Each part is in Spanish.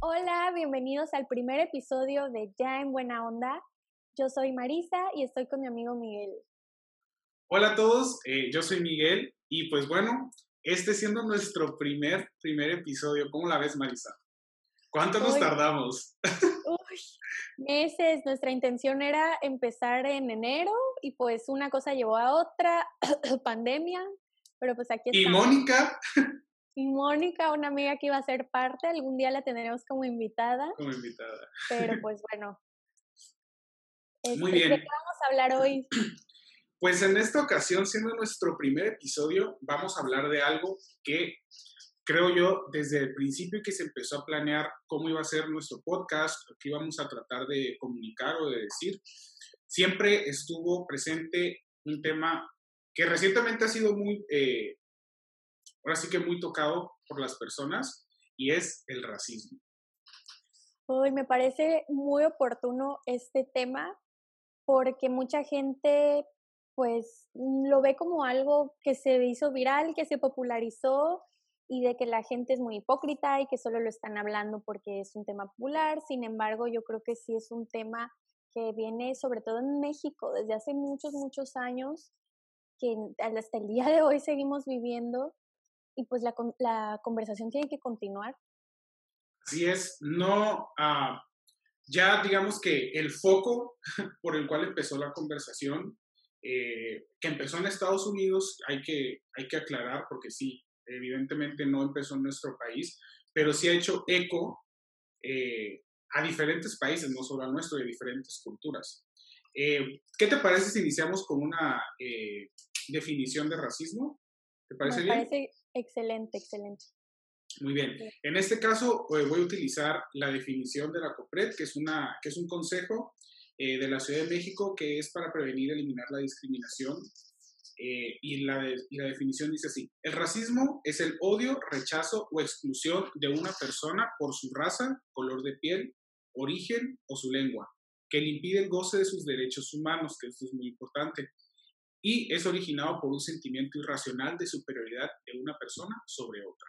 Hola, bienvenidos al primer episodio de Ya en Buena Onda. Yo soy Marisa y estoy con mi amigo Miguel. Hola a todos, eh, yo soy Miguel y pues bueno, este siendo nuestro primer, primer episodio, ¿cómo la ves Marisa? ¿Cuánto nos tardamos? Uy, meses, nuestra intención era empezar en enero y pues una cosa llevó a otra, pandemia, pero pues aquí estamos. ¿Y Mónica? Y Mónica, una amiga que iba a ser parte, algún día la tendremos como invitada. Como invitada. Pero pues bueno. Muy este, bien. ¿De qué vamos a hablar hoy? Pues en esta ocasión, siendo nuestro primer episodio, vamos a hablar de algo que creo yo desde el principio que se empezó a planear cómo iba a ser nuestro podcast, que íbamos a tratar de comunicar o de decir, siempre estuvo presente un tema que recientemente ha sido muy, eh, ahora sí que muy tocado por las personas, y es el racismo. Hoy me parece muy oportuno este tema porque mucha gente pues lo ve como algo que se hizo viral, que se popularizó y de que la gente es muy hipócrita y que solo lo están hablando porque es un tema popular. Sin embargo, yo creo que sí es un tema que viene sobre todo en México desde hace muchos, muchos años, que hasta el día de hoy seguimos viviendo y pues la, la conversación tiene que continuar. Así es, no, uh, ya digamos que el foco por el cual empezó la conversación, eh, que empezó en Estados Unidos, hay que, hay que aclarar porque sí, evidentemente no empezó en nuestro país, pero sí ha hecho eco eh, a diferentes países, no solo a nuestro, de diferentes culturas. Eh, ¿Qué te parece si iniciamos con una eh, definición de racismo? ¿Te parece Me bien? Parece excelente, excelente. Muy bien. En este caso voy a utilizar la definición de la COPRED, que es, una, que es un consejo de la Ciudad de México que es para prevenir y eliminar la discriminación eh, y, la y la definición dice así, el racismo es el odio, rechazo o exclusión de una persona por su raza, color de piel, origen o su lengua, que le impide el goce de sus derechos humanos, que esto es muy importante, y es originado por un sentimiento irracional de superioridad de una persona sobre otra.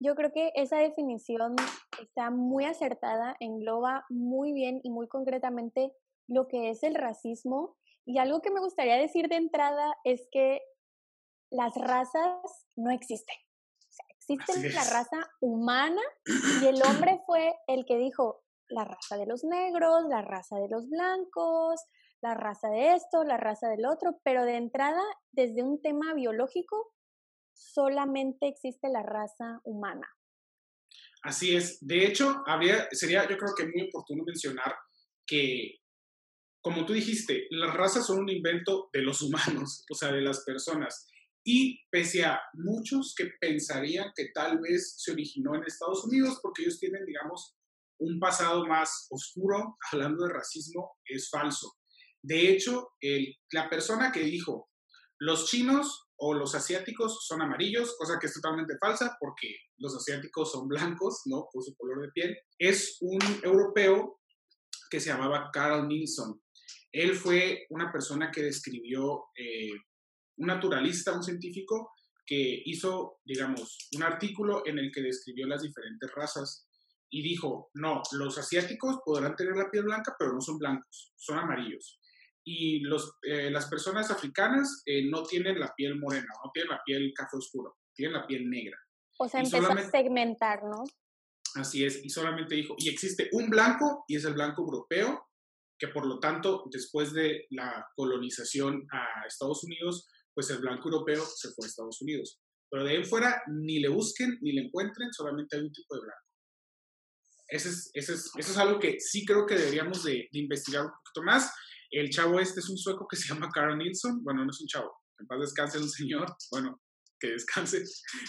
Yo creo que esa definición está muy acertada, engloba muy bien y muy concretamente lo que es el racismo y algo que me gustaría decir de entrada es que las razas no existen. existe la raza humana y el hombre fue el que dijo la raza de los negros, la raza de los blancos, la raza de esto, la raza del otro, pero de entrada, desde un tema biológico, solamente existe la raza humana. Así es. De hecho, habría, sería yo creo que muy oportuno mencionar que como tú dijiste, las razas son un invento de los humanos, o sea, de las personas. Y pese a muchos que pensarían que tal vez se originó en Estados Unidos, porque ellos tienen, digamos, un pasado más oscuro, hablando de racismo, es falso. De hecho, la persona que dijo, los chinos o los asiáticos son amarillos, cosa que es totalmente falsa, porque los asiáticos son blancos, ¿no? Por su color de piel, es un europeo que se llamaba Carl Nilsson. Él fue una persona que describió, eh, un naturalista, un científico, que hizo, digamos, un artículo en el que describió las diferentes razas y dijo, no, los asiáticos podrán tener la piel blanca, pero no son blancos, son amarillos. Y los, eh, las personas africanas eh, no tienen la piel morena, no tienen la piel café oscuro, tienen la piel negra. O sea, empezó a segmentar, ¿no? Así es, y solamente dijo, y existe un blanco, y es el blanco europeo, que por lo tanto, después de la colonización a Estados Unidos, pues el blanco europeo se fue a Estados Unidos. Pero de ahí fuera, ni le busquen, ni le encuentren, solamente hay un tipo de blanco. Ese es, ese es, eso es algo que sí creo que deberíamos de, investigar un poquito más. El chavo este es un sueco que se llama Carl Nilsson. Bueno, no es un chavo. En paz descanse un señor. Bueno, que descanse.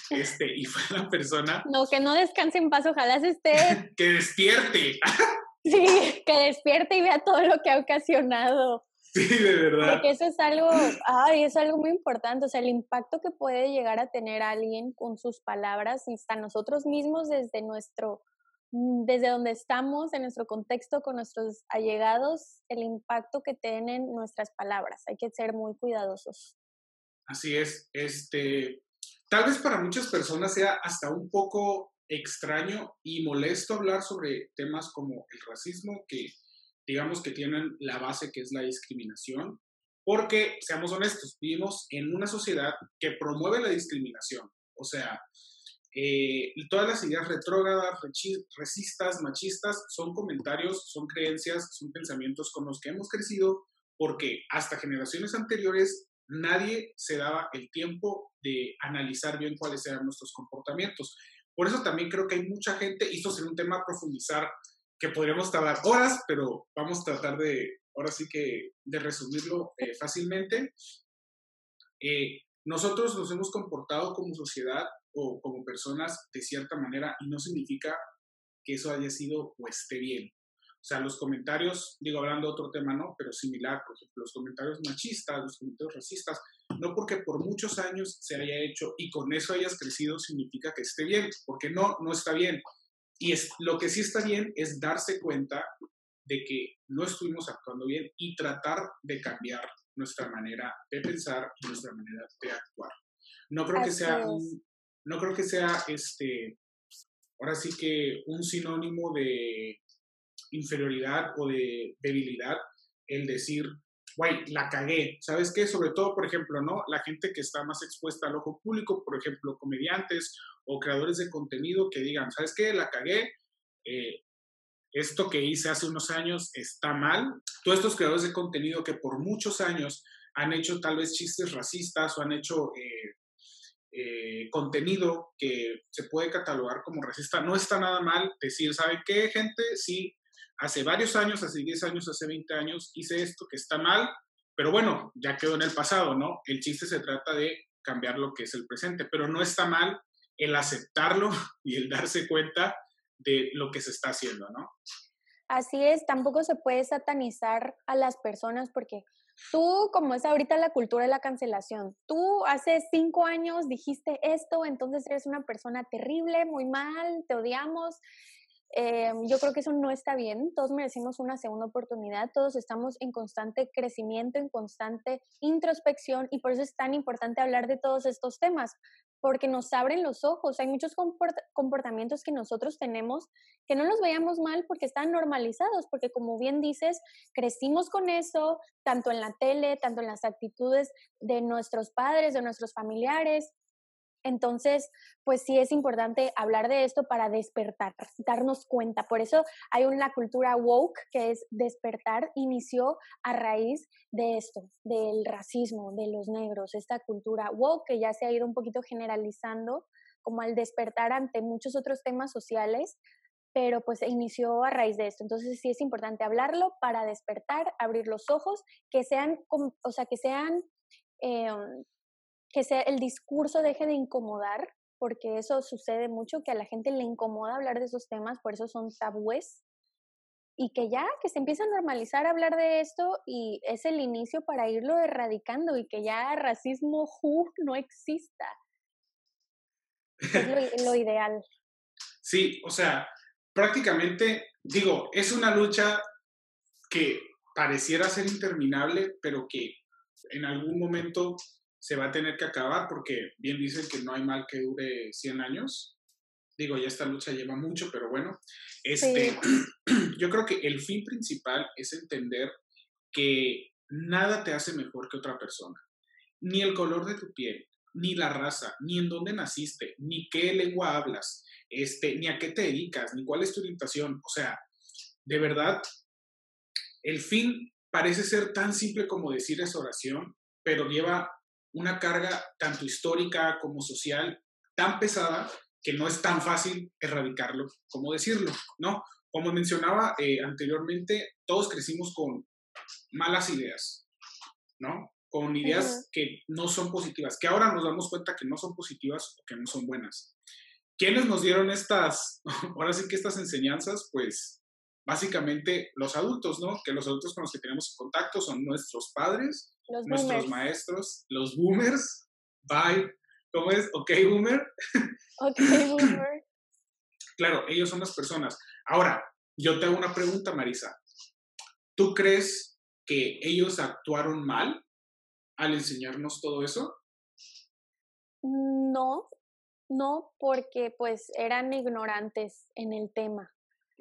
Este, y fue la persona. No, que no descanse en paz, ojalá se esté. que despierte. Sí, que despierte y vea todo lo que ha ocasionado. Sí, de verdad. Porque eso es algo, ay, es algo muy importante, o sea, el impacto que puede llegar a tener alguien con sus palabras y hasta nosotros mismos desde nuestro, desde donde estamos, en nuestro contexto con nuestros allegados, el impacto que tienen nuestras palabras. Hay que ser muy cuidadosos. Así es, este, tal vez para muchas personas sea hasta un poco extraño y molesto hablar sobre temas como el racismo, que digamos que tienen la base que es la discriminación, porque, seamos honestos, vivimos en una sociedad que promueve la discriminación. O sea, eh, todas las ideas retrógradas, racistas, machistas, son comentarios, son creencias, son pensamientos con los que hemos crecido, porque hasta generaciones anteriores nadie se daba el tiempo de analizar bien cuáles eran nuestros comportamientos. Por eso también creo que hay mucha gente, y esto sería un tema a profundizar que podríamos tardar horas, pero vamos a tratar de, ahora sí que, de resumirlo eh, fácilmente. Eh, nosotros nos hemos comportado como sociedad o como personas de cierta manera y no significa que eso haya sido o esté bien. O sea, los comentarios, digo, hablando de otro tema, ¿no? Pero similar, por ejemplo, los comentarios machistas, los comentarios racistas, no porque por muchos años se haya hecho y con eso hayas crecido significa que esté bien, porque no, no está bien. Y es, lo que sí está bien es darse cuenta de que no estuvimos actuando bien y tratar de cambiar nuestra manera de pensar y nuestra manera de actuar. No creo que sea no creo que sea este ahora sí que un sinónimo de inferioridad o de debilidad el decir, guay, la cagué. ¿Sabes qué? Sobre todo, por ejemplo, ¿no? La gente que está más expuesta al ojo público, por ejemplo, comediantes o creadores de contenido que digan, ¿sabes qué? La cagué. Eh, esto que hice hace unos años está mal. Todos estos creadores de contenido que por muchos años han hecho tal vez chistes racistas o han hecho eh, eh, contenido que se puede catalogar como racista, no está nada mal decir, ¿sabe qué, gente? Sí, hace varios años, hace 10 años, hace 20 años hice esto que está mal, pero bueno, ya quedó en el pasado, ¿no? El chiste se trata de cambiar lo que es el presente, pero no está mal el aceptarlo y el darse cuenta de lo que se está haciendo, ¿no? Así es, tampoco se puede satanizar a las personas porque tú, como es ahorita la cultura de la cancelación, tú hace cinco años dijiste esto, entonces eres una persona terrible, muy mal, te odiamos. Eh, yo creo que eso no está bien, todos merecemos una segunda oportunidad, todos estamos en constante crecimiento, en constante introspección y por eso es tan importante hablar de todos estos temas, porque nos abren los ojos. Hay muchos comportamientos que nosotros tenemos que no los veamos mal porque están normalizados, porque como bien dices, crecimos con eso, tanto en la tele, tanto en las actitudes de nuestros padres, de nuestros familiares, entonces, pues sí es importante hablar de esto para despertar, darnos cuenta. Por eso hay una cultura woke que es despertar, inició a raíz de esto, del racismo, de los negros, esta cultura woke que ya se ha ido un poquito generalizando como al despertar ante muchos otros temas sociales, pero pues inició a raíz de esto. Entonces sí es importante hablarlo para despertar, abrir los ojos, que sean, o sea, que sean em, que sea, el discurso deje de incomodar, porque eso sucede mucho, que a la gente le incomoda hablar de esos temas, por eso son tabúes, y que ya, que se empieza a normalizar hablar de esto y es el inicio para irlo erradicando y que ya racismo no exista. Es lo, lo ideal. Sí, o sea, prácticamente, digo, es una lucha que pareciera ser interminable, pero que en algún momento se va a tener que acabar porque bien dicen que no hay mal que dure 100 años. Digo, ya esta lucha lleva mucho, pero bueno. Este, Yo creo que el fin principal es entender que nada te hace mejor que otra persona. Ni el color de tu piel, ni la raza, ni en dónde naciste, ni qué lengua hablas, este, ni a qué te dedicas, ni cuál es tu orientación. O sea, de verdad, el fin parece ser tan simple como decir esa oración, pero lleva una carga tanto histórica como social tan pesada que no es tan fácil erradicarlo como decirlo, ¿no? Como mencionaba eh, anteriormente, todos crecimos con malas ideas, ¿no? Con ideas que no son positivas, que ahora nos damos cuenta que no son positivas o que no son buenas. ¿Quiénes nos dieron estas, ahora sí que estas enseñanzas? Pues básicamente los adultos, ¿no? Que los adultos con los que tenemos contacto son nuestros padres, nuestros maestros, los boomers. Bye. ¿Cómo es? Ok, boomer. Ok, boomer. claro, ellos son las personas. Ahora, yo te hago una pregunta, Marisa. ¿Tú crees que ellos actuaron mal al enseñarnos todo eso? No, no, porque pues eran ignorantes en el tema.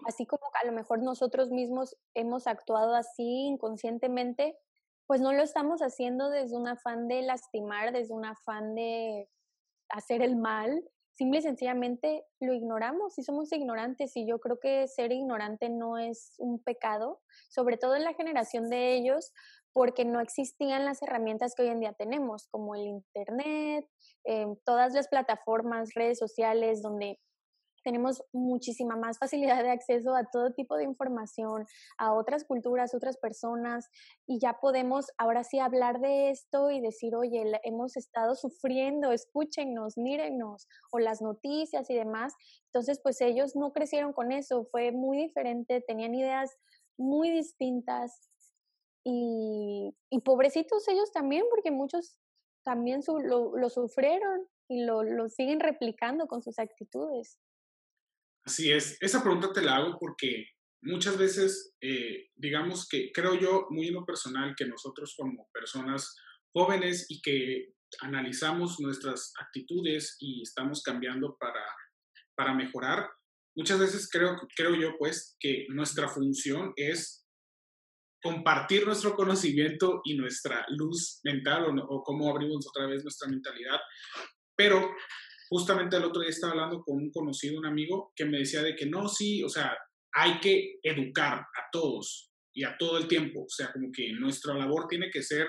Así como a lo mejor nosotros mismos hemos actuado así inconscientemente, pues no lo estamos haciendo desde un afán de lastimar, desde un afán de hacer el mal, simple y sencillamente lo ignoramos y somos ignorantes y yo creo que ser ignorante no es un pecado, sobre todo en la generación de ellos, porque no existían las herramientas que hoy en día tenemos, como el Internet, eh, todas las plataformas, redes sociales, donde tenemos muchísima más facilidad de acceso a todo tipo de información, a otras culturas, otras personas, y ya podemos ahora sí hablar de esto y decir, oye, hemos estado sufriendo, escúchenos, mírennos, o las noticias y demás. Entonces, pues ellos no crecieron con eso, fue muy diferente, tenían ideas muy distintas. Y, pobrecitos ellos también, porque muchos también lo, sufrieron y lo, lo siguen replicando con sus actitudes. Así es, esa pregunta te la hago porque muchas veces, eh, digamos que creo yo muy en lo personal que nosotros como personas jóvenes y que analizamos nuestras actitudes y estamos cambiando para, para mejorar, muchas veces creo, creo yo pues que nuestra función es compartir nuestro conocimiento y nuestra luz mental o, o cómo abrimos otra vez nuestra mentalidad, pero justamente el otro día estaba hablando con un conocido, un amigo, que me decía de que no, sí, o sea, hay que educar a todos y a todo el tiempo, o sea, como que nuestra labor tiene que ser,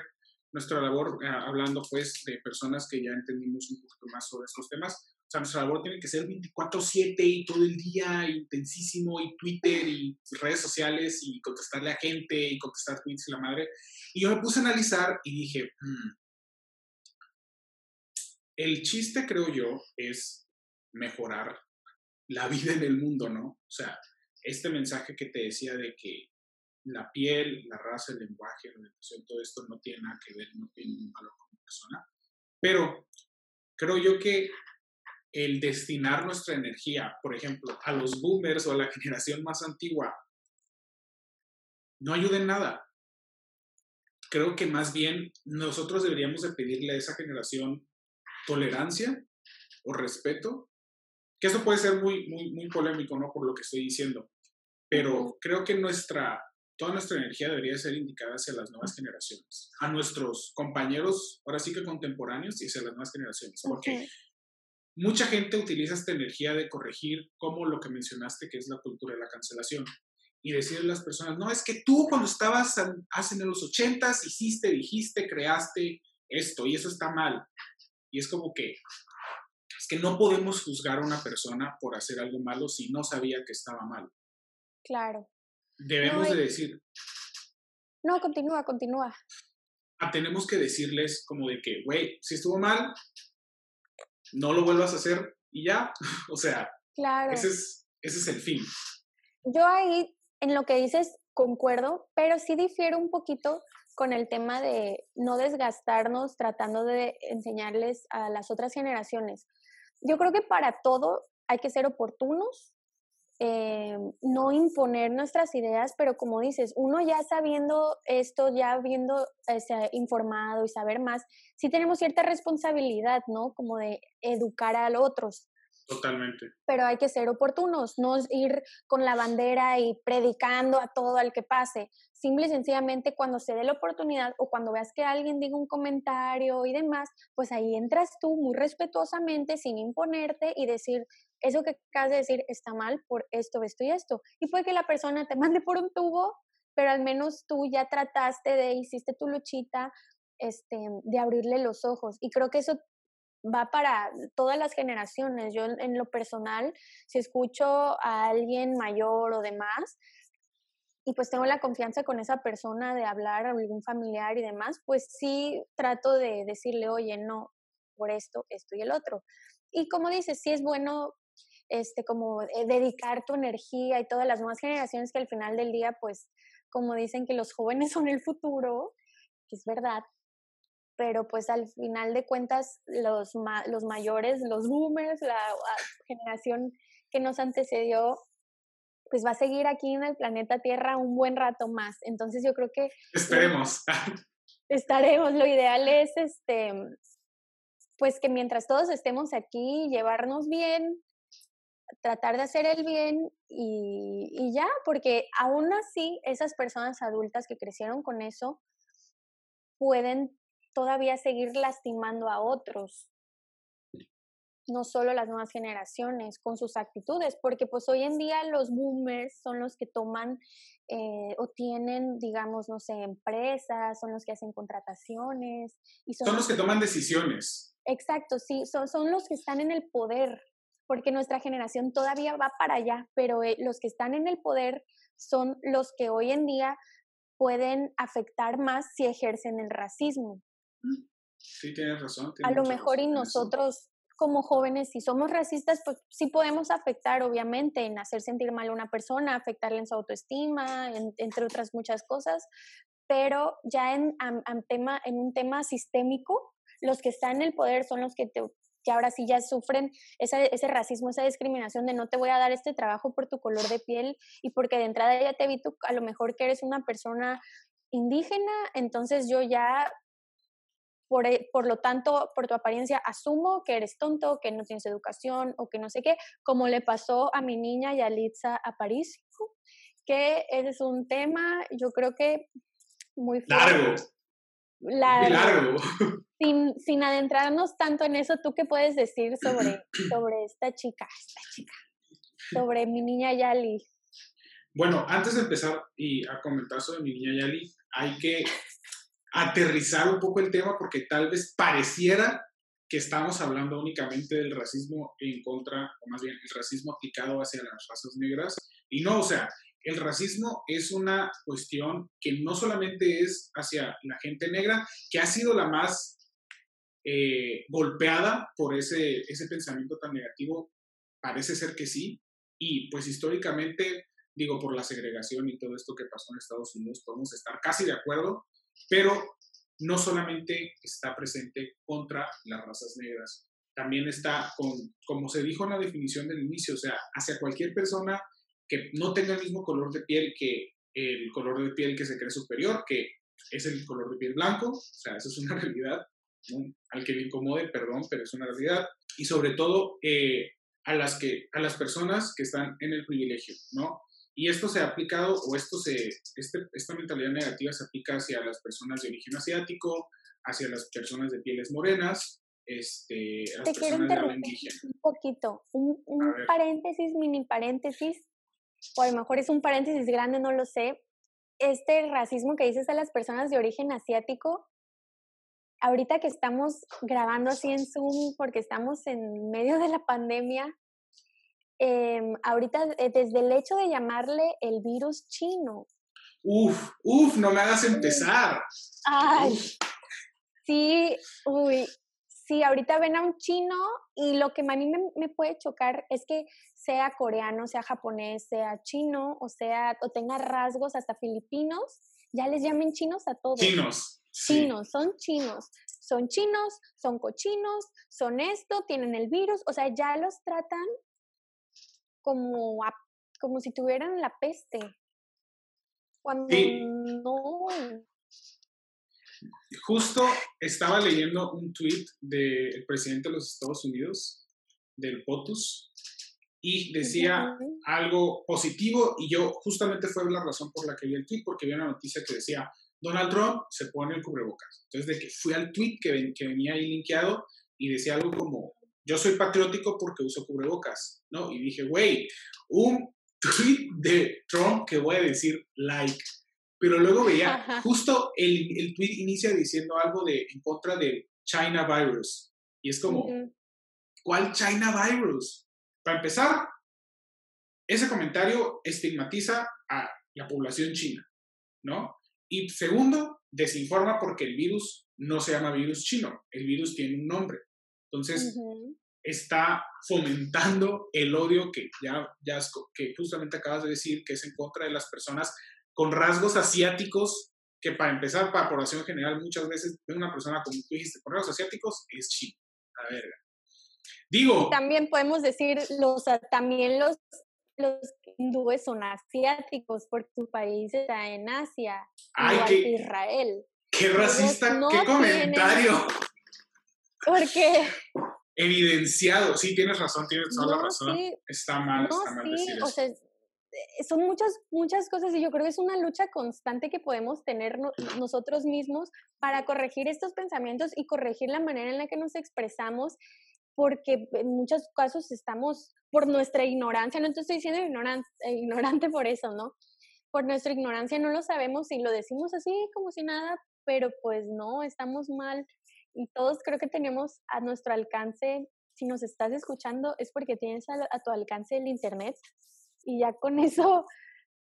nuestra labor, eh, hablando pues de personas que ya entendimos un poquito más sobre estos temas, o sea, nuestra labor tiene que ser 24/7 y todo el día, intensísimo, y Twitter y redes sociales, y contestarle a gente, y contestar tweets y la madre. Y yo me puse a analizar y dije, mm, el chiste, creo yo, es mejorar la vida en el mundo, ¿no? O sea, este mensaje que te decía de que la piel, la raza, el lenguaje, la educación, todo esto no tiene nada que ver, no tiene un valor como persona. Pero creo yo que el destinar nuestra energía, por ejemplo, a los boomers o a la generación más antigua, no ayuda en nada. Creo que más bien nosotros deberíamos de pedirle a esa generación tolerancia o respeto, que eso puede ser muy, muy, muy polémico, ¿no? Por lo que estoy diciendo, pero creo que nuestra, toda nuestra energía debería ser indicada hacia las nuevas generaciones, a nuestros compañeros, ahora sí que contemporáneos, y hacia las nuevas generaciones, porque mucha gente utiliza esta energía de corregir como lo que mencionaste, que es la cultura de la cancelación. Y decirle a las personas, no, es que tú cuando estabas hace en los ochentas hiciste, dijiste, creaste esto y eso está mal. Y es como que, es que no podemos juzgar a una persona por hacer algo malo si no sabía que estaba mal. Claro. Debemos de decir. No, continúa, continúa. Ah, tenemos que decirles como de que, güey, si estuvo mal, no lo vuelvas a hacer y ya. o sea, claro. ese, es, ese es el fin. Yo ahí, en lo que dices, concuerdo, pero sí difiero un poquito con el tema de no desgastarnos tratando de enseñarles a las otras generaciones. Yo creo que para todo hay que ser oportunos, eh, no imponer nuestras ideas, pero como dices, uno ya sabiendo esto, ya habiendo este, informado y saber más, sí tenemos cierta responsabilidad, ¿no? Como de educar a los otros. Totalmente. Pero hay que ser oportunos, no ir con la bandera y predicando a todo al que pase. Simple y sencillamente cuando se dé la oportunidad o cuando veas que alguien diga un comentario y demás, pues ahí entras tú muy respetuosamente, sin imponerte y decir, eso que acabas de decir está mal por esto, esto y esto. Y puede que la persona te mande por un tubo, pero al menos tú ya trataste de, hiciste tu luchita, este, de abrirle los ojos. Y creo que eso va para todas las generaciones. Yo en, lo personal, si escucho a alguien mayor o demás, y pues tengo la confianza con esa persona de hablar a algún familiar y demás, pues sí trato de decirle, oye, no, por esto, esto y el otro. Y como dices, sí es bueno este, como eh, dedicar tu energía y todas las nuevas generaciones que al final del día, pues, como dicen que los jóvenes son el futuro, que es verdad, pero pues al final de cuentas los, los mayores, los boomers, la generación que nos antecedió, pues va a seguir aquí en el planeta Tierra un buen rato más. Entonces yo creo que... Esperemos. Estaremos. Lo ideal es este pues que mientras todos estemos aquí, llevarnos bien, tratar de hacer el bien y, y ya, porque aún así esas personas adultas que crecieron con eso pueden todavía seguir lastimando a otros no solo las nuevas generaciones, con sus actitudes, porque pues hoy en día los boomers son los que toman eh, o tienen, digamos, no sé, empresas, son los que hacen contrataciones. Y son, los que toman decisiones. Exacto, sí, son, son los que están en el poder, porque nuestra generación todavía va para allá, pero eh, los que están en el poder son los que hoy en día pueden afectar más si ejercen el racismo. Sí, tienes razón. a lo mejor y nosotros como jóvenes, si somos racistas, pues sí podemos afectar, obviamente, en hacer sentir mal a una persona, afectarle en su autoestima, entre otras muchas cosas, pero ya en, tema, en un tema sistémico, los que están en el poder son los que, te, que ahora sí ya sufren ese, ese racismo, esa discriminación de no te voy a dar este trabajo por tu color de piel y porque de entrada ya te vi tú, a lo mejor que eres una persona indígena, entonces yo ya e, por, lo tanto, por tu apariencia, asumo que eres tonto, que no tienes educación o que no sé qué, como le pasó a mi niña Yalitza Aparicio, que ese es un tema, yo creo que muy Largo. Largo. Sin, sin adentrarnos tanto en eso, ¿tú qué puedes decir sobre, sobre esta chica, esta chica, sobre mi niña Yali? Bueno, antes de empezar y a comentar sobre mi niña Yali, hay que aterrizar un poco el tema porque tal vez pareciera que estamos hablando únicamente del racismo en contra, o más bien el racismo aplicado hacia las razas negras. Y no, o sea, el racismo es una cuestión que no solamente es hacia la gente negra, que ha sido la más eh, golpeada por ese, ese pensamiento tan negativo, parece ser que sí, y pues históricamente, digo, por la segregación y todo esto que pasó en Estados Unidos, podemos estar casi de acuerdo, pero no solamente está presente contra las razas negras, también está con, como se dijo en la definición del inicio, o sea, hacia cualquier persona que no tenga el mismo color de piel que el color de piel que se cree superior, que es el color de piel blanco, o sea, eso es una realidad, al que le incomode, perdón, pero es una realidad, y sobre todo eh, a, las que, a las personas que están en el privilegio, ¿no? Y esto se ha aplicado, o esto se, este, esta mentalidad negativa se aplica hacia las personas de origen asiático, hacia las personas de pieles morenas, este, a las Te quiero interrumpir un poquito, un, paréntesis, mini paréntesis, o a lo mejor es un paréntesis grande, no lo sé. Este racismo que dices a las personas de origen asiático, ahorita que estamos grabando así en Zoom, porque estamos en medio de la pandemia, eh, ahorita eh, desde el hecho de llamarle el virus chino. Uf, uf, no me hagas empezar. Ay, sí, uy, sí, ahorita ven a un chino y lo que a mí me, puede chocar es que sea coreano, sea japonés, sea chino, o sea, o tenga rasgos hasta filipinos, ya les llamen chinos a todos. Chinos. Chinos, son chinos. Son chinos, son cochinos, son esto, tienen el virus, o sea, ya los tratan como, como si tuvieran la peste. Cuando no. Justo estaba leyendo un tweet del presidente de los Estados Unidos, del POTUS, y decía algo positivo y yo justamente fue la razón por la que vi el tweet, porque vi una noticia que decía, Donald Trump se pone el cubrebocas. Entonces, de que fui al tweet que, que venía ahí linkeado y decía algo como, yo soy patriótico porque uso cubrebocas, ¿no? Y dije, güey, un tweet de Trump que voy a decir like. Pero luego veía, justo el, el, tweet inicia diciendo algo de, en contra del China virus. Y es como, ¿cuál China virus? Para empezar, ese comentario estigmatiza a la población china, ¿no? Y segundo, desinforma porque el virus no se llama virus chino, el virus tiene un nombre. Entonces, está fomentando el odio que ya, ya que justamente acabas de decir, que es en contra de las personas con rasgos asiáticos, que para empezar, para población general, muchas veces una persona, como tú dijiste, con rasgos asiáticos es chino. A ver, Digo. También podemos decir, los, también los, los hindúes son asiáticos porque su país está en Asia, Ay, qué, Israel. Qué racista, qué comentario. Porque evidenciado. Sí, tienes razón, tienes toda la razón. Está mal, no, está mal sí, decir o sea, eh, son muchas, muchas cosas y yo creo que es una lucha constante que podemos tener nosotros mismos para corregir estos pensamientos y corregir la manera en la que nos expresamos, porque en muchos casos estamos por nuestra ignorancia, no te estoy diciendo ignorante, ignorante por eso, ¿no? Por nuestra ignorancia no lo sabemos y lo decimos así como si nada, pero pues no, estamos mal y todos creo que tenemos a nuestro alcance, si nos estás escuchando, es porque tienes a, tu alcance el Internet y ya con eso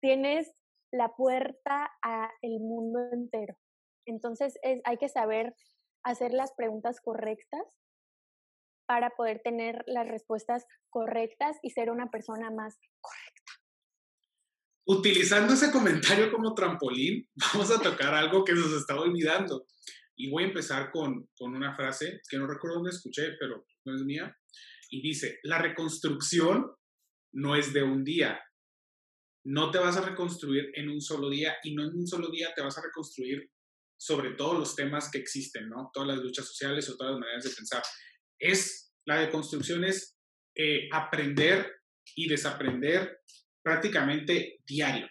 tienes la puerta a el mundo entero. Entonces es, hay que saber hacer las preguntas correctas para poder tener las respuestas correctas y ser una persona más correcta. Utilizando ese comentario como trampolín, vamos a tocar algo que nos estaba olvidando. Y voy a empezar con, con una frase que no recuerdo dónde escuché, pero no es mía. Y dice, la reconstrucción no es de un día. No te vas a reconstruir en un solo día y no en un solo día te vas a reconstruir sobre todos los temas que existen, ¿no? Todas las luchas sociales o todas las maneras de pensar. Es, la deconstrucción es eh, aprender y desaprender prácticamente diario.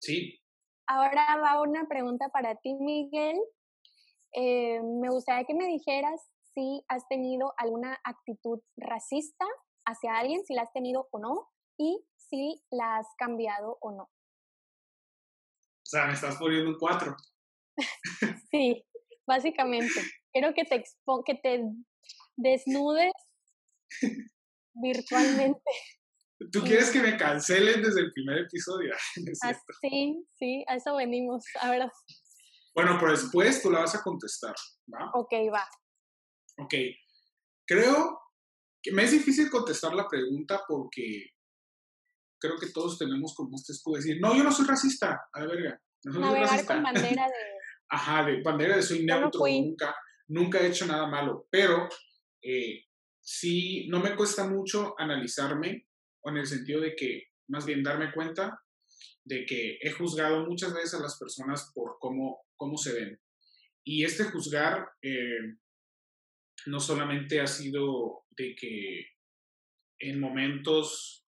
¿Sí? Ahora va una pregunta para ti, Miguel. Eh, me gustaría que me dijeras si has tenido alguna actitud racista hacia alguien, si la has tenido o no, y si la has cambiado o no. O sea, me estás poniendo un cuatro. sí, básicamente. Quiero que te, que te desnudes virtualmente. ¿Tú quieres que me cancelen desde el primer episodio? Ah, sí, sí, a eso venimos. A ver, bueno, pero después tú la vas a contestar, ¿va? Ok, va. Ok. Creo que me es difícil contestar la pregunta porque creo que todos tenemos como este escudo de decir, no, yo no soy racista, a la verga. No Navegar con bandera de... Ajá, de bandera de soy neutro, nunca, nunca he hecho nada malo, pero eh, sí, no me cuesta mucho analizarme, o en el sentido de que, más bien darme cuenta de que he juzgado muchas veces a las personas por cómo cómo se ven. Y este juzgar eh, no solamente ha sido de que en momentos,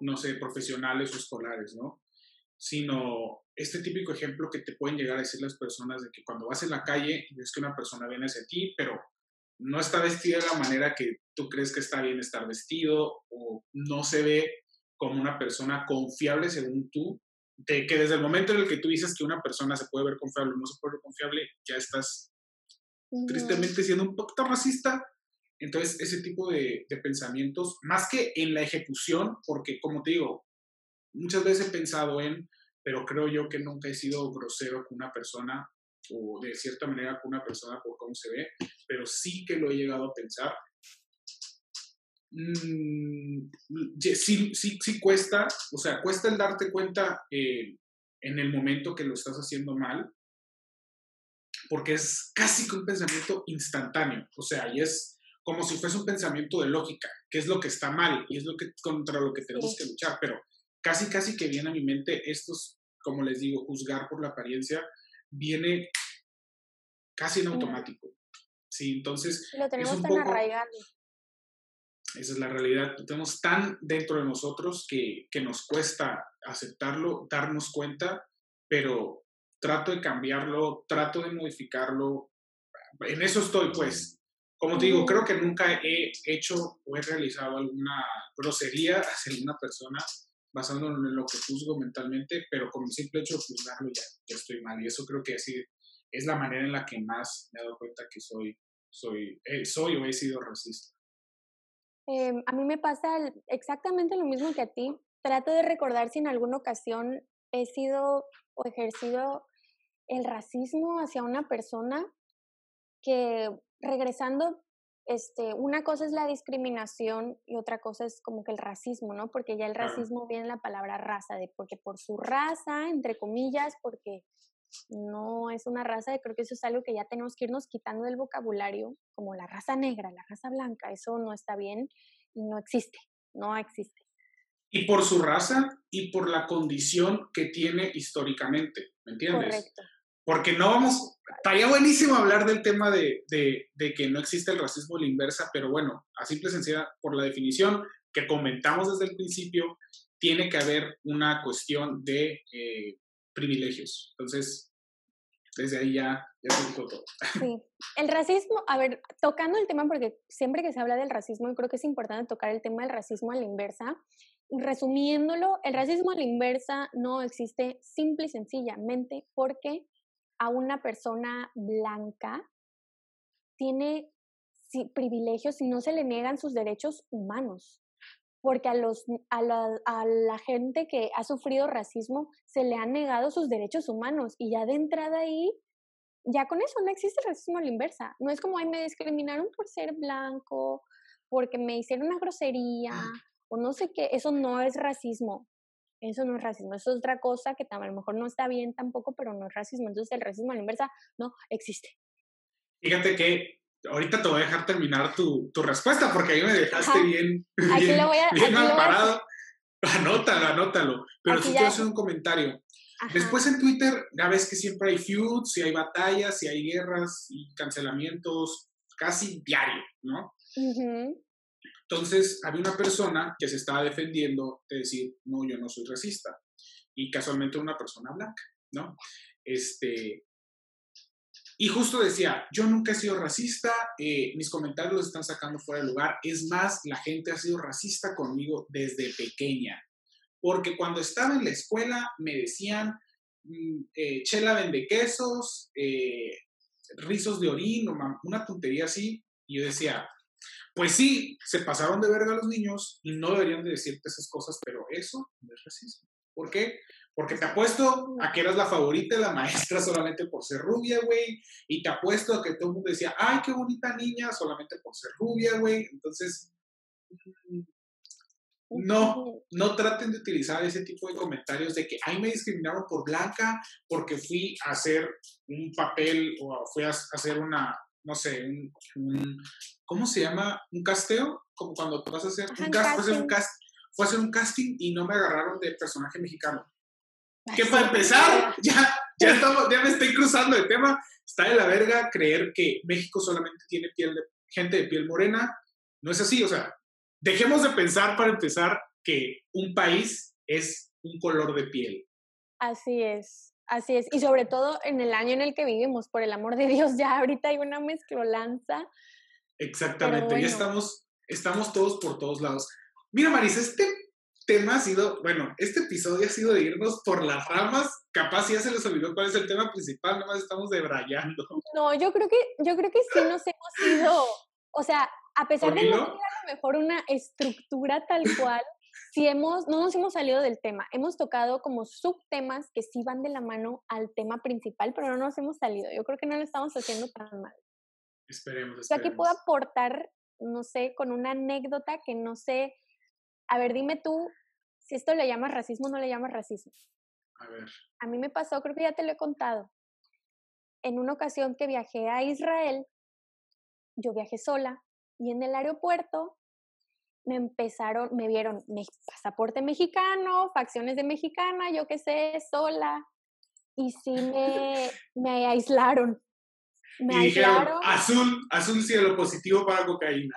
no sé, profesionales o escolares, ¿no? Sino este típico ejemplo que te pueden llegar a decir las personas de que cuando vas en la calle y ves que una persona viene hacia ti, pero no está vestida de la manera que tú crees que está bien estar vestido o no se ve como una persona confiable según tú, de que desde el momento en el que tú dices que una persona se puede ver confiable o no se puede ver confiable, ya estás tristemente siendo un poquito racista. Entonces, ese tipo de, de, pensamientos, más que en la ejecución, porque como te digo, muchas veces he pensado en, pero creo yo que nunca he sido grosero con una persona o de cierta manera con una persona por cómo se ve, pero sí que lo he llegado a pensar Mm, sí, sí, sí cuesta, o sea, cuesta el darte cuenta eh, en el momento que lo estás haciendo mal, porque es casi que un pensamiento instantáneo, o sea, y es como si fuese un pensamiento de lógica, que es lo que está mal y es lo que contra lo que tenemos que luchar, pero casi casi que viene a mi mente estos, como les digo, juzgar por la apariencia, viene casi en automático. Sí, entonces... Lo tenemos tan arraigado. Esa es la realidad. Lo tenemos tan dentro de nosotros que, que nos cuesta aceptarlo, darnos cuenta, pero trato de cambiarlo, trato de modificarlo. En eso estoy, pues. Como te digo, creo que nunca he hecho o he realizado alguna grosería hacia alguna persona basándolo en lo que juzgo mentalmente, pero con el simple hecho de juzgarlo ya, ya estoy mal. Y eso creo que así es la manera en la que más me he dado cuenta que soy, soy, eh, soy o he sido racista. Em, a mí me pasa exactamente lo mismo que a ti. Trato de recordar si en alguna ocasión he sido o ejercido el racismo hacia una persona que regresando, este, una cosa es la discriminación y otra cosa es como que el racismo, ¿no? Porque ya el racismo viene en la palabra raza, de porque por su raza, entre comillas, porque no es una raza, creo que eso es algo que ya tenemos que irnos quitando del vocabulario, como la raza negra, la raza blanca, eso no está bien y no existe, no existe. Y por su raza y por la condición que tiene históricamente, ¿me entiendes? Correcto. porque no vamos, estaría buenísimo hablar del tema de, de, que no existe el racismo a la inversa, pero bueno, a simple sencilla, por la definición que comentamos desde el principio, tiene que haber una cuestión de eh, privilegios. Entonces, desde ahí ya, ya se dijo todo. Sí, el racismo, a ver, tocando el tema, porque siempre que se habla del racismo, yo creo que es importante tocar el tema del racismo a la inversa. Resumiéndolo, el racismo a la inversa no existe simple y sencillamente porque a una persona blanca tiene privilegios y no se le niegan sus derechos humanos porque a, los, a, la, a la gente que ha sufrido racismo se le han negado sus derechos humanos y ya de entrada ahí, ya con eso no existe el racismo a la inversa. No es como, ay, me discriminaron por ser blanco, porque me hicieron una grosería o no sé qué, eso no es racismo. Eso no es racismo, eso es otra cosa que a lo mejor no está bien tampoco, pero no es racismo. Entonces el racismo a la inversa no existe. Fíjate que ahorita te voy a dejar terminar tu, tu respuesta porque ahí me dejaste bien, bien, lo voy a, bien mal parado. Anótalo, anótalo. Pero sí te voy a hacer un comentario. Después en Twitter ya ves que siempre hay feuds, y hay batallas, y hay guerras y cancelamientos casi diario, ¿no? Entonces había una persona que se estaba defendiendo de decir, no, yo no soy racista. Y casualmente una persona blanca, ¿no? Este, y justo decía, yo nunca he sido racista, eh, mis comentarios los están sacando fuera de lugar. Es más, la gente ha sido racista conmigo desde pequeña. Porque cuando estaba en la escuela me decían, mm, eh, chela vende quesos, eh, rizos de orín, una tontería así. Y yo decía, pues sí, se pasaron de verga los niños y no deberían de decirte esas cosas, pero eso no es racismo. ¿Por qué? Porque te apuesto a que eras la favorita de la maestra solamente por ser rubia, güey. Y te apuesto a que todo el mundo decía, ay, qué bonita niña, solamente por ser rubia, güey. Entonces, mm, no, no traten de utilizar ese tipo de comentarios de que, ay, me discriminaron por blanca porque fui a hacer un papel o fui a hacer una, no sé, un, ¿cómo se llama? ¿Un casteo? Como cuando vas a hacer un, un cast, fue a hacer un casting y no me agarraron de personaje mexicano. Que para empezar, ya, ya, estamos, ya me estoy cruzando de tema. Está de la verga creer que México solamente tiene piel de, gente de piel morena. No es así, o sea, dejemos de pensar para empezar que un país es un color de piel. Así es, así es. Y sobre todo en el año en el que vivimos, por el amor de Dios, ya ahorita hay una mezclolanza. Exactamente, ya estamos, estamos todos por todos lados. Mira, Maris, este tema ha sido, bueno, este episodio ha sido de irnos por las ramas. Capaz ya se les olvidó cuál es el tema principal, nomás estamos debrayando. No, yo creo que, yo creo que sí nos hemos ido, o sea, a pesar de no tener a lo mejor una estructura tal cual, sí hemos, no nos hemos salido del tema. Hemos tocado como subtemas que sí van de la mano al tema principal, pero no nos hemos salido. Yo creo que no lo estamos haciendo tan mal. Esperemos, esperemos. O sea, aquí puedo aportar, no sé, con una anécdota que no sé a ver, dime tú si esto le llamas racismo o no le llamas racismo. A ver. A mí me pasó, creo que ya te lo he contado. En una ocasión que viajé a Israel, yo viajé sola y en el aeropuerto me empezaron, me vieron mi pasaporte mexicano, facciones de mexicana, yo qué sé, sola. Y sí me, me aislaron. Me y aislaron. azul, azul cielo positivo para cocaína.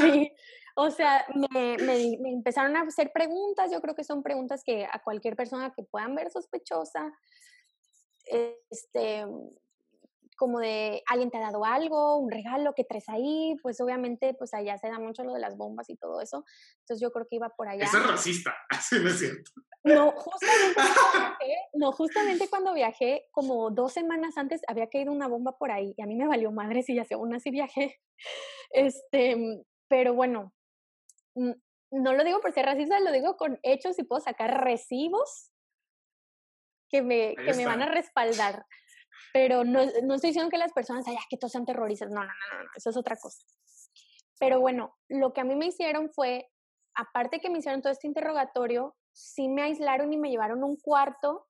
Sí, o sea, me, me, me, empezaron a hacer preguntas, yo creo que son preguntas que a cualquier persona que puedan ver sospechosa, este, como de alguien te ha dado algo, un regalo que traes ahí, pues obviamente pues allá se da mucho lo de las bombas y todo eso, entonces yo creo que iba por allá. Eso es racista, así no es cierto. No, justamente cuando viajé, no, justamente cuando viajé, como dos semanas antes había caído una bomba por ahí y a mí me valió madre si ya sé, aún así viajé, este, pero bueno, no lo digo por ser racista, lo digo con hechos y puedo sacar recibos que me, que me van a respaldar. Pero no, no, estoy diciendo que las personas, ay, que todos sean terroristas. No, no, no, no, eso es otra cosa. Pero bueno, lo que a mí me hicieron fue, aparte que me hicieron todo este interrogatorio, sí me aislaron y me llevaron a un cuarto.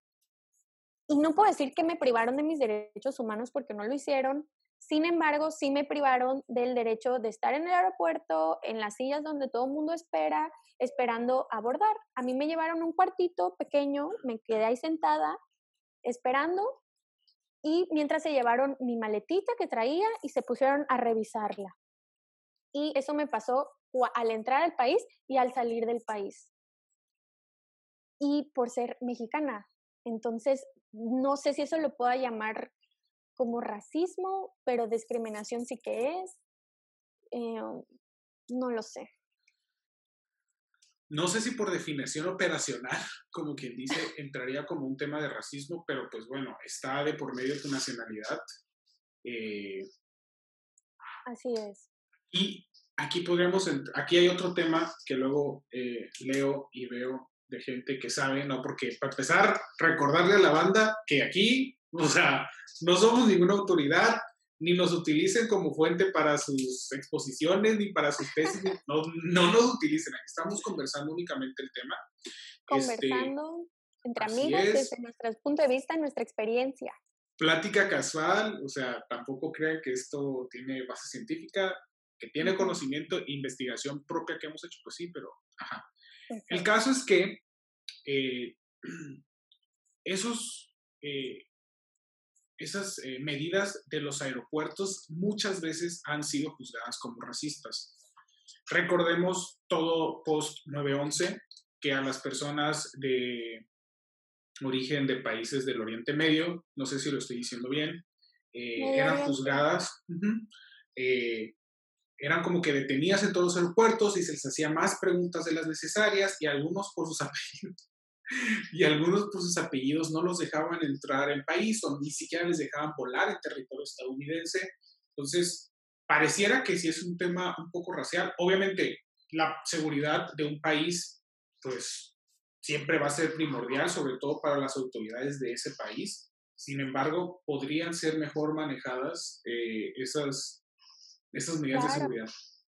Y no puedo decir que me privaron de mis derechos humanos porque no lo hicieron, sin embargo, sí me privaron del derecho de estar en el aeropuerto, en las sillas donde todo el mundo espera, esperando abordar. A mí me llevaron un cuartito pequeño, me quedé ahí sentada, esperando, y mientras se llevaron mi maletita que traía y se pusieron a revisarla. Y eso me pasó al entrar al país y al salir del país. Y por ser mexicana. Entonces, no sé si eso lo pueda llamar como racismo, pero discriminación sí que es. Eh, no lo sé. No sé si por definición operacional, como quien dice, entraría como un tema de racismo, pero pues bueno, está de por medio de tu nacionalidad. Eh, Así es. Y aquí podríamos, aquí hay otro tema que luego eh, leo y veo de gente que sabe, ¿no? Porque para empezar, recordarle a la banda que aquí, o sea, no somos ninguna autoridad, ni nos utilicen como fuente para sus exposiciones, ni para sus tesis, no, no nos utilicen, aquí estamos conversando únicamente el tema. Este, conversando entre amigos desde nuestro punto de vista, nuestra experiencia. Plática casual, o sea, tampoco crean que esto tiene base científica, que tiene conocimiento e investigación propia que hemos hecho, pues sí, pero ajá. El caso es que eh, esos, eh, esas eh, medidas de los aeropuertos muchas veces han sido juzgadas como racistas. Recordemos todo post 9-11, que a las personas de origen de países del Oriente Medio, no sé si lo estoy diciendo bien, eran juzgadas eran como que detenidas en todos los aeropuertos y se les hacía más preguntas de las necesarias y algunos por sus apellidos y algunos por sus apellidos no los dejaban entrar en país o ni siquiera les dejaban volar en territorio estadounidense. Entonces, pareciera que sí es un tema un poco racial. Obviamente, la seguridad de un país, pues, siempre va a ser primordial, sobre todo para las autoridades de ese país. Sin embargo, podrían ser mejor manejadas eh, esas esas medidas de seguridad.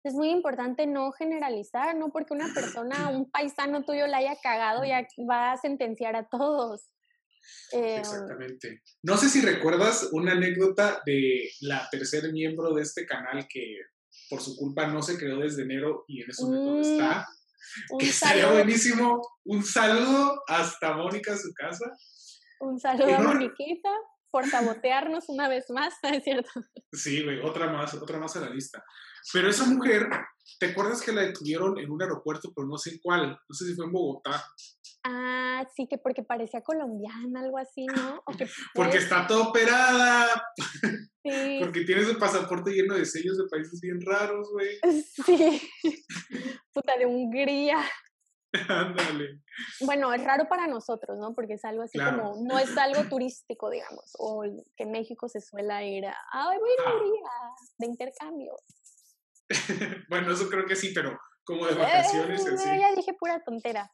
Es muy importante no generalizar, no porque una persona, un paisano tuyo la haya cagado, ya va a sentenciar a todos. Eh, Exactamente. No sé si recuerdas una anécdota de la tercer miembro de este canal que por su culpa no se creó desde enero y en ese momento está. Que estaría buenísimo. Un saludo hasta Mónica, su casa. Un saludo a Moniquita por sabotearnos una vez más, ¿es cierto? Sí, güey, otra más, otra más a la lista. Pero esa mujer, ¿te acuerdas que la detuvieron en un aeropuerto, pero no sé cuál? No sé si fue en Bogotá. Ah, sí, que porque parecía colombiana, algo así, ¿no? porque está toda operada. Sí. porque tiene su pasaporte lleno de sellos de países bien raros, güey. Sí. Puta de Hungría. Ándale. Bueno, es raro para nosotros, ¿no? Porque es algo así como, no es algo turístico, digamos, o que México se suele ir a, ay, voy a Hungría, de intercambio. bueno, eso creo que sí, pero como de vacaciones. Eh. Ya dije pura tontera.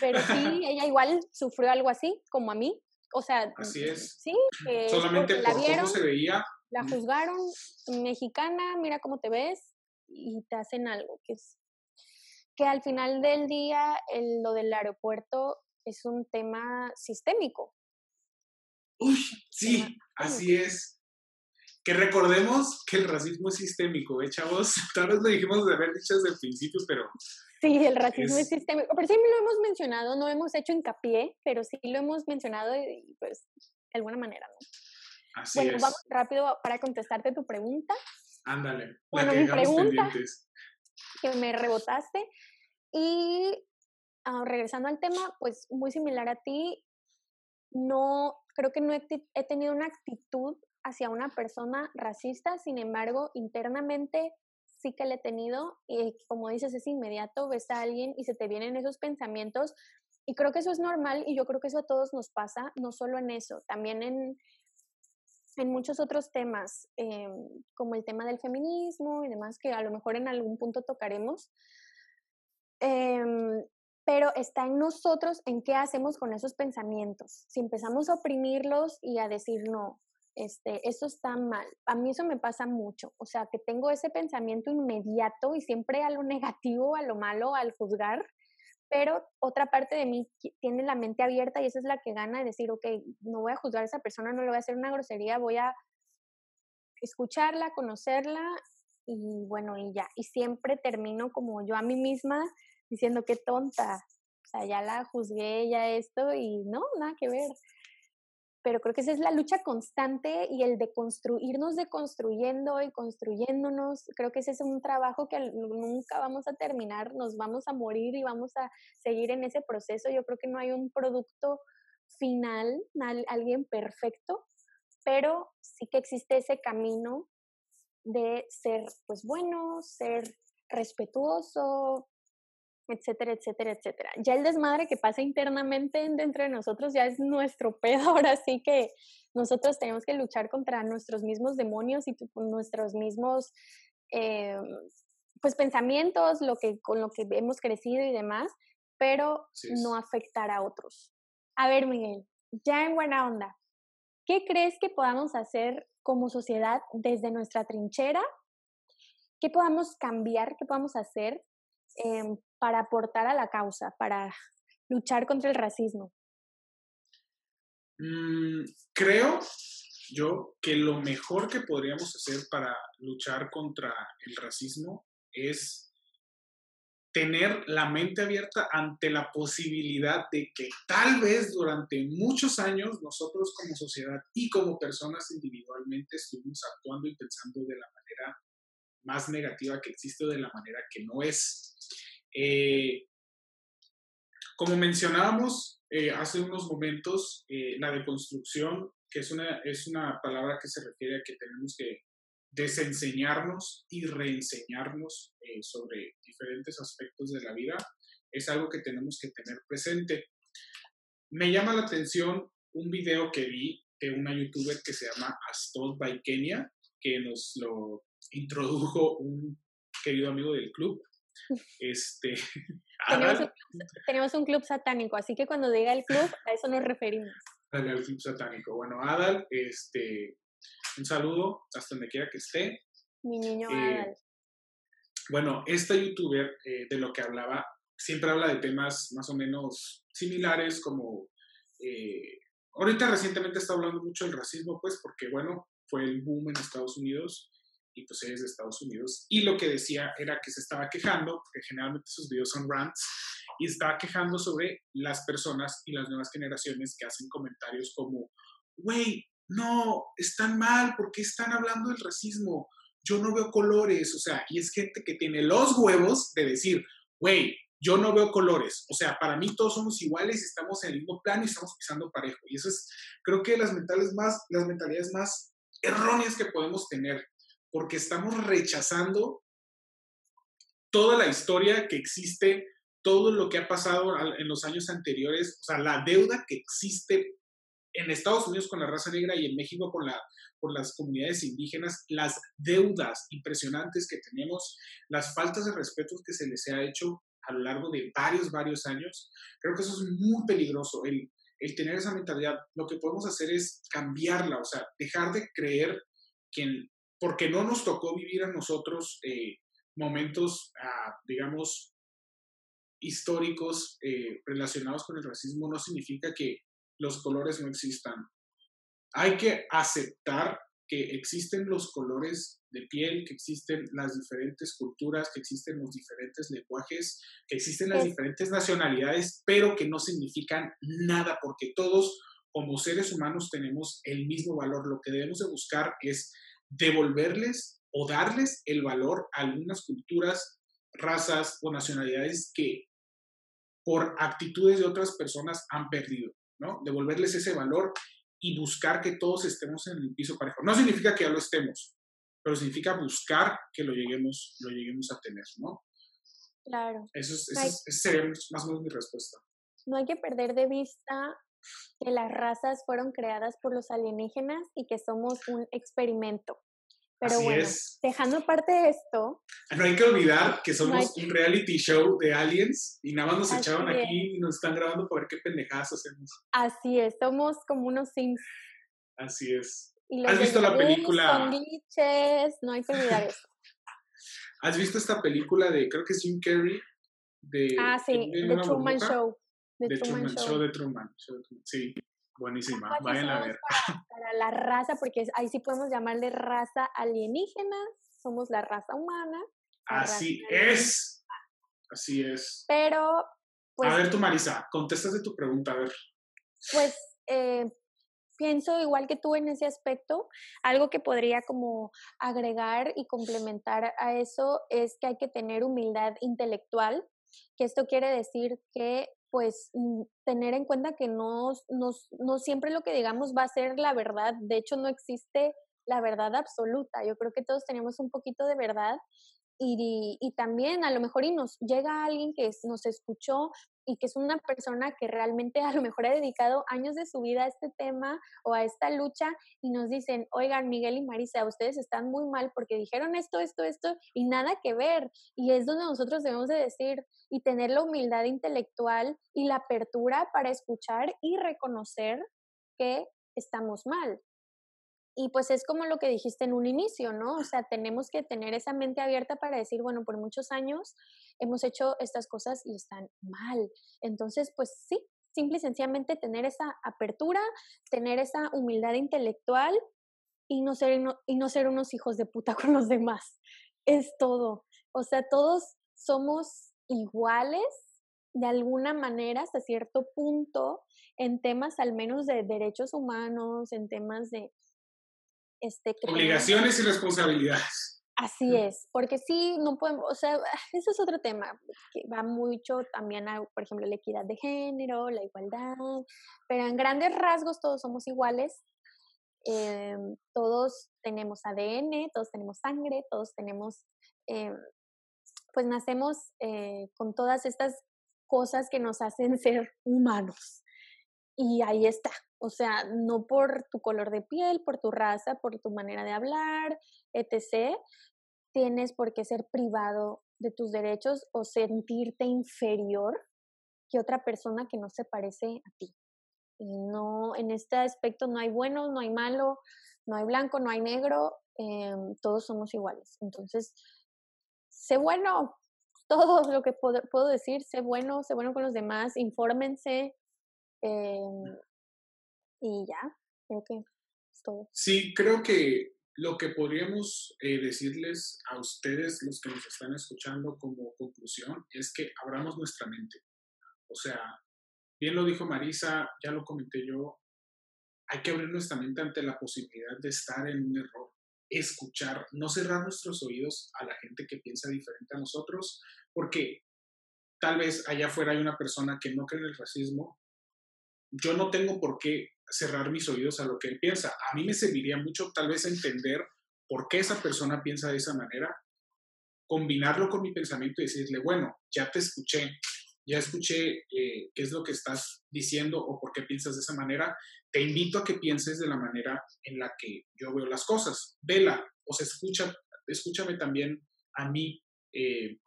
Pero sí, ella igual sufrió algo así, como a mí. O sea, así es. Sí, solamente por la vieron, cómo se veía. La juzgaron, mexicana, mira cómo te ves, y te hacen algo que es que al final del día lo del aeropuerto es un tema sistémico. Uy, sí, así es. Que recordemos que el racismo es sistémico, ¿eh, chavos? Tal vez lo dijimos de haber dicho desde el principio, pero... Sí, el racismo es, sistémico. Pero sí lo hemos mencionado, no hemos hecho hincapié, pero sí lo hemos mencionado y pues de alguna manera, ¿no? Así bueno, vamos rápido para contestarte tu pregunta. Ándale. Bueno, mi pregunta que me rebotaste y ah, regresando al tema, pues muy similar a ti, no, creo que no he, tenido una actitud hacia una persona racista, sin embargo, internamente sí que le he tenido, y como dices, es inmediato, ves a alguien y se te vienen esos pensamientos, y creo que eso es normal, y yo creo que eso a todos nos pasa, no solo en eso, también en, en muchos otros temas, em, como el tema del feminismo y demás, que a lo mejor en algún punto tocaremos, Em, pero está en nosotros en qué hacemos con esos pensamientos. Si empezamos a oprimirlos y a decir, no, este, eso está mal. A mí eso me pasa mucho. O sea, que tengo ese pensamiento inmediato y siempre a lo negativo, a lo malo, al juzgar, pero otra parte de mí tiene la mente abierta y esa es la que gana de decir, ok, no voy a juzgar a esa persona, no le voy a hacer una grosería, voy a escucharla, conocerla y bueno, y ya. Y siempre termino como yo a mí misma diciendo qué tonta, o sea, ya la juzgué, ya esto y no, nada que ver. pero creo que esa es la lucha constante y el de construirnos, deconstruyendo y construyéndonos. Creo que ese es un trabajo que nunca vamos a terminar, nos vamos a morir y vamos a seguir en ese proceso. Yo creo que no hay un producto final, alguien perfecto, pero sí que existe ese camino de ser pues bueno, ser respetuoso, etcétera, etcétera, etcétera. Ya el desmadre que pasa internamente dentro de nosotros ya es nuestro pedo, ahora sí que nosotros tenemos que luchar contra nuestros mismos demonios y nuestros mismos eh, pues pensamientos, lo que, con lo que hemos crecido y demás, pero no afectar a otros. A ver, Miguel, ya en buena onda, ¿qué crees que podamos hacer como sociedad desde nuestra trinchera? ¿Qué podamos cambiar? ¿Qué podamos hacer Em, para aportar a la causa, para luchar contra el racismo? Mm, creo yo que lo mejor que podríamos hacer para luchar contra el racismo es tener la mente abierta ante la posibilidad de que tal vez durante muchos años nosotros como sociedad y como personas individualmente estuvimos actuando y pensando de la manera más negativa que existe de la manera que no es. Eh, como mencionábamos eh, hace unos momentos, eh, la deconstrucción, que es una, es una palabra que se refiere a que tenemos que desenseñarnos y reenseñarnos sobre diferentes aspectos de la vida, es algo que tenemos que tener presente. Me llama la atención un video que vi de una youtuber que se llama Astol by Kenya, que nos lo introdujo un querido amigo del club. Este, tenemos, un, club satánico, así que cuando diga el club, a eso nos referimos. Al club satánico. Bueno, Adal, este, un saludo hasta donde quiera que esté. Mi niño eh. Bueno, esta youtuber eh, de lo que hablaba, siempre habla de temas más o menos similares como... Eh, ahorita recientemente está hablando mucho del racismo, pues porque, bueno, fue el boom en Estados Unidos y pues es de Estados Unidos. Y lo que decía era que se estaba quejando, porque generalmente sus videos son rants, y estaba quejando sobre las personas y las nuevas generaciones que hacen comentarios como, güey, no, están mal, ¿por qué están hablando del racismo? Yo no veo colores, o sea, y es gente que tiene los huevos de decir, güey, yo no veo colores, o sea, para mí todos somos iguales, estamos en el mismo plano y estamos pisando parejo. Y eso es, creo que las, mentales más, las mentalidades más erróneas que podemos tener, porque estamos rechazando toda la historia que existe, todo lo que ha pasado en los años anteriores, o sea, la deuda que existe en Estados Unidos con la raza negra y en México con, la, con las comunidades indígenas, las deudas impresionantes que tenemos, las faltas de respeto que se les ha hecho a lo largo de varios, varios años, creo que eso es muy peligroso, el, el tener esa mentalidad. Lo que podemos hacer es cambiarla, o sea, dejar de creer que porque no nos tocó vivir a nosotros eh, momentos, ah, digamos, históricos eh, relacionados con el racismo, no significa que los colores no existan. Hay que aceptar que existen los colores de piel, que existen las diferentes culturas, que existen los diferentes lenguajes, que existen las diferentes nacionalidades, pero que no significan nada, porque todos como seres humanos tenemos el mismo valor. Lo que debemos de buscar es devolverles o darles el valor a algunas culturas, razas o nacionalidades que por actitudes de otras personas han perdido, ¿no? Devolverles ese valor y buscar que todos estemos en el piso parejo. No significa que ya lo estemos, pero significa buscar que lo lleguemos, lo lleguemos a tener, ¿no? Claro. Eso, es, eso, sería más o menos mi respuesta. No hay que perder de vista que las razas fueron creadas por los alienígenas y que somos un experimento. Pero bueno, dejando aparte de esto. No hay que olvidar que somos un reality show de aliens y nada más nos echaron aquí y nos están grabando para ver qué pendejadas hacemos. Así es, somos como unos sims. Así es. ¿Has visto la película? No hay que olvidar eso. ¿Has visto esta película de, creo que es Jim Carrey? De, ah, sí, The Truman Show. The, Truman, Show. de Truman. Sí, buenísima. Vayan a ver. Para, la raza, porque ahí sí podemos llamarle raza alienígena. Somos la raza humana. Así es. Así es. Pero. Pues, a ver, tú, Marisa, contestas de tu pregunta, a ver. Pues, eh, pienso igual que tú en ese aspecto. Algo que podría como agregar y complementar a eso es que hay que tener humildad intelectual, que esto quiere decir que pues mm, tener en cuenta que no, no, no siempre lo que digamos va a ser la verdad. De hecho, no existe la verdad absoluta. Yo creo que todos tenemos un poquito de verdad y, y, también a lo mejor y nos llega alguien que nos escuchó y que es una persona que realmente a lo mejor ha dedicado años de su vida a este tema o a esta lucha y nos dicen, oigan, Miguel y Marisa, ustedes están muy mal porque dijeron esto, esto, esto y nada que ver. Y es donde nosotros debemos de decir y tener la humildad intelectual y la apertura para escuchar y reconocer que estamos mal. Y pues es como lo que dijiste en un inicio, ¿no? O sea, tenemos que tener esa mente abierta para decir, bueno, por muchos años hemos hecho estas cosas y están mal. Entonces, pues sí, simple y sencillamente tener esa apertura, tener esa humildad intelectual y no ser, y no ser unos hijos de puta con los demás. Es todo. O sea, todos somos iguales de alguna manera hasta cierto punto en temas al menos de derechos humanos, en temas de este, Obligaciones y responsabilidades. Así es, porque sí, no podemos, o sea, eso es otro tema que va mucho también a, por ejemplo, la equidad de género, la igualdad, pero en grandes rasgos todos somos iguales, eh, todos tenemos ADN, todos tenemos sangre, todos tenemos, eh, pues nacemos eh, con todas estas cosas que nos hacen ser humanos. Y ahí está, o sea, no por tu color de piel, por tu raza, por tu manera de hablar, etc., tienes por qué ser privado de tus derechos o sentirte inferior que otra persona que no se parece a ti. Y no, en este aspecto no hay bueno, no hay malo, no hay blanco, no hay negro, em, todos somos iguales. Entonces, sé bueno, todo lo que puedo, puedo, decir, sé bueno, sé bueno con los demás, infórmense, eh, y ya, creo que es todo. Sí, creo que lo que podríamos eh, decirles a ustedes, los que nos están escuchando como conclusión, es que abramos nuestra mente. O sea, bien lo dijo Marisa, ya lo comenté yo, hay que abrir nuestra mente ante la posibilidad de estar en un error, escuchar, no cerrar nuestros oídos a la gente que piensa diferente a nosotros, porque tal vez allá afuera hay una persona que no cree en el racismo. Yo no tengo por qué cerrar mis oídos a lo que él piensa. A mí me serviría mucho tal vez entender por qué esa persona piensa de esa manera, combinarlo con mi pensamiento y decirle, bueno, ya te escuché, ya escuché eh, qué es lo que estás diciendo o por qué piensas de esa manera, te invito a que pienses de la manera en la que yo veo las cosas. Vela, o sea, escucha, escúchame también a mí eh,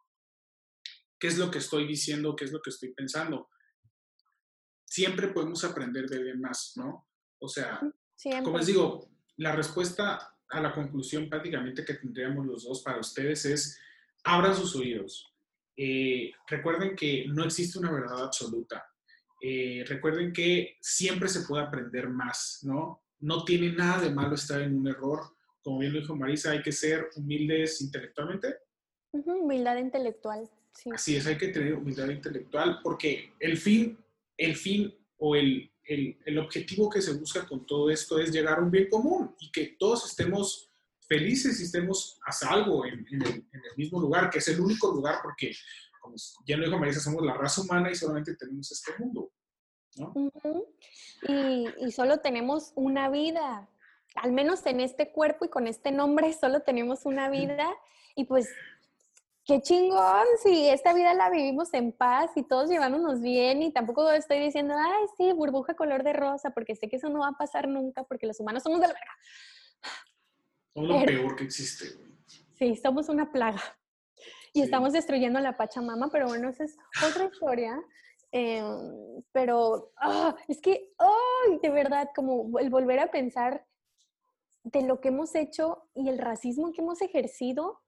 qué es lo que estoy diciendo, qué es lo que estoy pensando siempre podemos aprender de demás, ¿no? O sea, como les digo, la respuesta a la conclusión prácticamente que tendríamos los dos para ustedes es, abran sus oídos. Eh, recuerden que no existe una verdad absoluta. Eh, recuerden que siempre se puede aprender más, ¿no? No tiene nada de malo estar en un error. Como bien lo dijo Marisa, hay que ser humildes intelectualmente. humildad intelectual, sí. Así es, hay que tener humildad intelectual porque el fin el fin o el, el, objetivo que se busca con todo esto es llegar a un bien común y que todos estemos felices y estemos a salvo en, el, mismo lugar, que es el único lugar porque, como ya lo dijo Marisa, somos la raza humana y solamente tenemos este mundo. ¿no? y, y solo tenemos una vida, al menos en este cuerpo y con este nombre, solo tenemos una vida y pues qué chingón, si esta vida la vivimos en paz y todos llevándonos bien y tampoco estoy diciendo, ay, sí, burbuja color de rosa, porque sé que eso no va a pasar nunca porque los humanos somos de la verga. Somos lo peor que existe. Sí, somos una plaga. Y estamos destruyendo la Pachamama, pero bueno, esa es otra historia. Em, pero ah, es que, ay, de verdad, como el volver a pensar de lo que hemos hecho y el racismo que hemos ejercido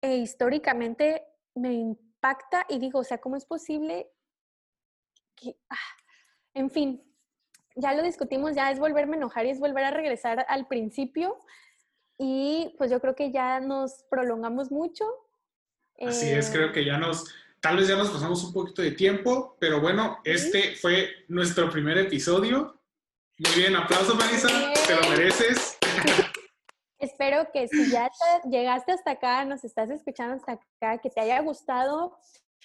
e históricamente me impacta y digo, o sea, ¿cómo es posible que, ah, en fin, ya lo discutimos, ya es volverme a enojar y es volver a regresar al principio y pues yo creo que ya nos prolongamos mucho. Así es, creo eh, que ya nos, tal vez ya nos pasamos un poquito de tiempo, pero bueno, este fue nuestro primer episodio. Muy bien, aplauso Marisa, te lo mereces. Espero que si ya llegaste hasta acá, nos estás escuchando hasta acá, que te haya gustado,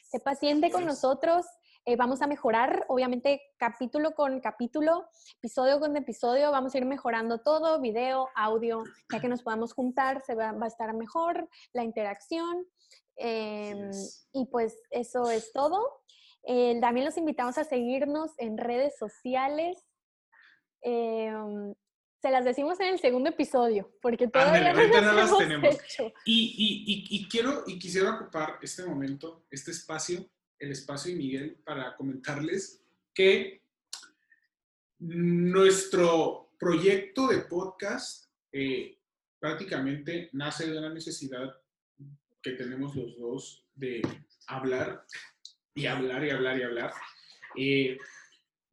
sé paciente con nosotros, eh, vamos a mejorar, obviamente, capítulo con capítulo, episodio con episodio, vamos a ir mejorando todo, video, audio, ya que nos podamos juntar, se va, a estar mejor la interacción. Em, y pues eso es todo. también los invitamos a seguirnos en redes sociales. Se las decimos en el segundo episodio, porque todavía no, las tenemos. Y, y, quiero y quisiera ocupar este momento, este espacio, el espacio de Miguel para comentarles que nuestro proyecto de podcast eh, prácticamente nace de una necesidad que tenemos los dos de hablar y hablar y hablar y hablar. Eh,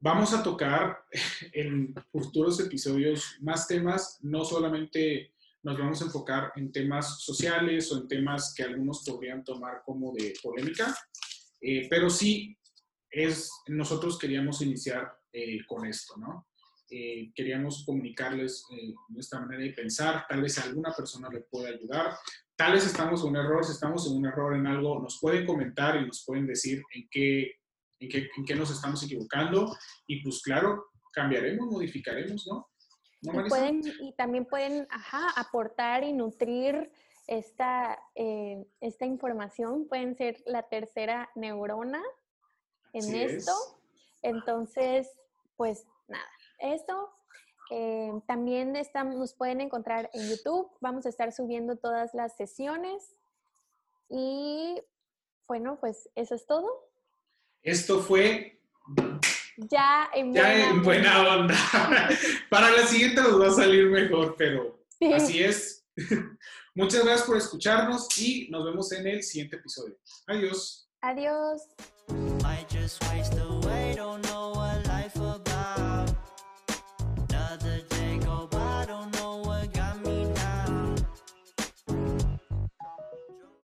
vamos a tocar en futuros episodios más temas, no solamente nos vamos a enfocar en temas sociales o en temas que algunos podrían tomar como de polémica, eh, pero sí, es, nosotros queríamos iniciar eh, con esto, ¿no? Eh, queríamos comunicarles nuestra manera de pensar, tal vez alguna persona le pueda ayudar, tal vez estamos en un error, si estamos en un error en algo, nos pueden comentar y nos pueden decir en qué, en qué, en qué nos estamos equivocando y pues claro, cambiaremos, modificaremos, ¿no? y, pueden, y también pueden ajá, aportar y nutrir esta, eh, esta información, pueden ser la tercera neurona en esto. Entonces, pues nada, eso. Eh, también estamos, nos pueden encontrar en YouTube. Vamos a estar subiendo todas las sesiones. Y bueno, pues eso es todo. Esto fue ya en buena, onda. Para la siguiente nos va a salir mejor, pero así es. Muchas gracias por escucharnos y nos vemos en el siguiente episodio. Adiós. Adiós.